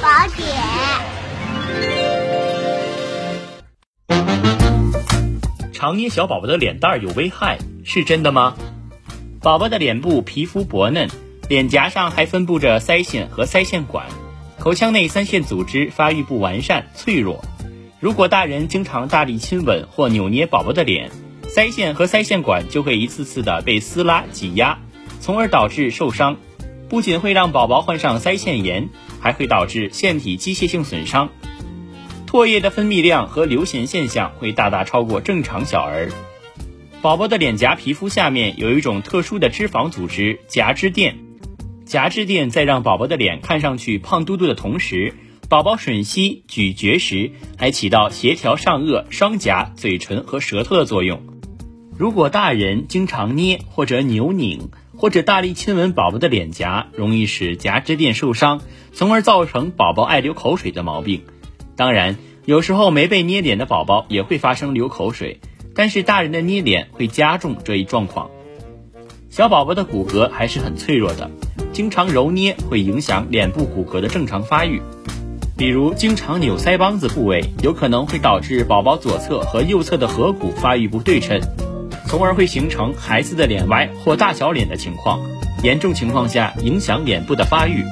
宝典。常捏小宝宝的脸蛋儿有危害，是真的吗？宝宝的脸部皮肤薄嫩，脸颊上还分布着腮腺和腮腺管，口腔内三腺组织发育不完善、脆弱。如果大人经常大力亲吻或扭捏宝宝的脸，腮腺和腮腺管就会一次次的被撕拉挤压，从而导致受伤。不仅会让宝宝患上腮腺炎，还会导致腺体机械性损伤。唾液的分泌量和流涎现象会大大超过正常小儿。宝宝的脸颊皮肤下面有一种特殊的脂肪组织——颊脂垫。颊脂垫在让宝宝的脸看上去胖嘟嘟的同时，宝宝吮吸、咀嚼时还起到协调上颚、双颊、嘴唇和舌头的作用。如果大人经常捏或者扭拧或者大力亲吻宝宝的脸颊，容易使颊脂垫受伤，从而造成宝宝爱流口水的毛病。当然，有时候没被捏脸的宝宝也会发生流口水，但是大人的捏脸会加重这一状况。小宝宝的骨骼还是很脆弱的，经常揉捏会影响脸部骨骼的正常发育。比如，经常扭腮帮子部位，有可能会导致宝宝左侧和右侧的颌骨发育不对称。从而会形成孩子的脸歪或大小脸的情况，严重情况下影响脸部的发育。